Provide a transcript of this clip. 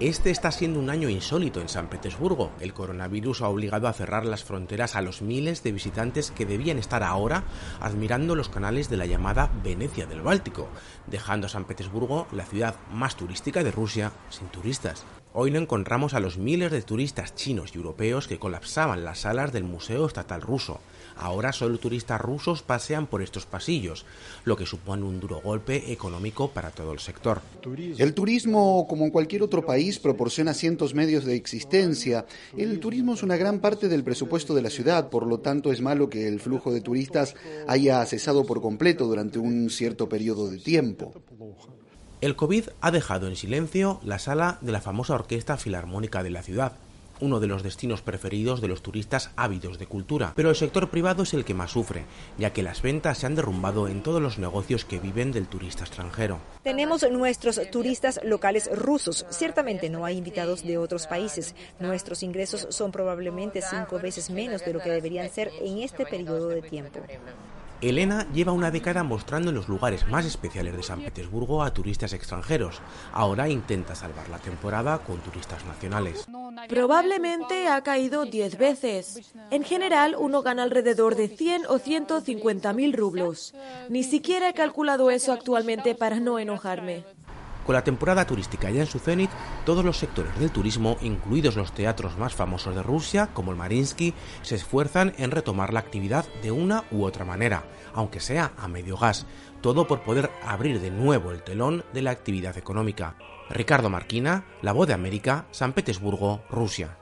Este está siendo un año insólito en San Petersburgo. El coronavirus ha obligado a cerrar las fronteras a los miles de visitantes que debían estar ahora admirando los canales de la llamada Venecia del Báltico, dejando a San Petersburgo la ciudad más turística de Rusia sin turistas. Hoy no encontramos a los miles de turistas chinos y europeos que colapsaban las salas del Museo Estatal Ruso. Ahora solo turistas rusos pasean por estos pasillos, lo que supone un duro golpe económico para todo el sector. El turismo, como en cualquier otro país, proporciona cientos medios de existencia. El turismo es una gran parte del presupuesto de la ciudad, por lo tanto es malo que el flujo de turistas haya cesado por completo durante un cierto periodo de tiempo. El COVID ha dejado en silencio la sala de la famosa Orquesta Filarmónica de la ciudad, uno de los destinos preferidos de los turistas ávidos de cultura, pero el sector privado es el que más sufre, ya que las ventas se han derrumbado en todos los negocios que viven del turista extranjero. Tenemos nuestros turistas locales rusos, ciertamente no hay invitados de otros países. Nuestros ingresos son probablemente cinco veces menos de lo que deberían ser en este periodo de tiempo. Elena lleva una década mostrando en los lugares más especiales de San Petersburgo a turistas extranjeros. Ahora intenta salvar la temporada con turistas nacionales. Probablemente ha caído 10 veces. En general, uno gana alrededor de 100 o 150 mil rublos. Ni siquiera he calculado eso actualmente para no enojarme. Con la temporada turística ya en su cenit, todos los sectores del turismo, incluidos los teatros más famosos de Rusia, como el Marinsky, se esfuerzan en retomar la actividad de una u otra manera, aunque sea a medio gas, todo por poder abrir de nuevo el telón de la actividad económica. Ricardo Marquina, La Voz de América, San Petersburgo, Rusia.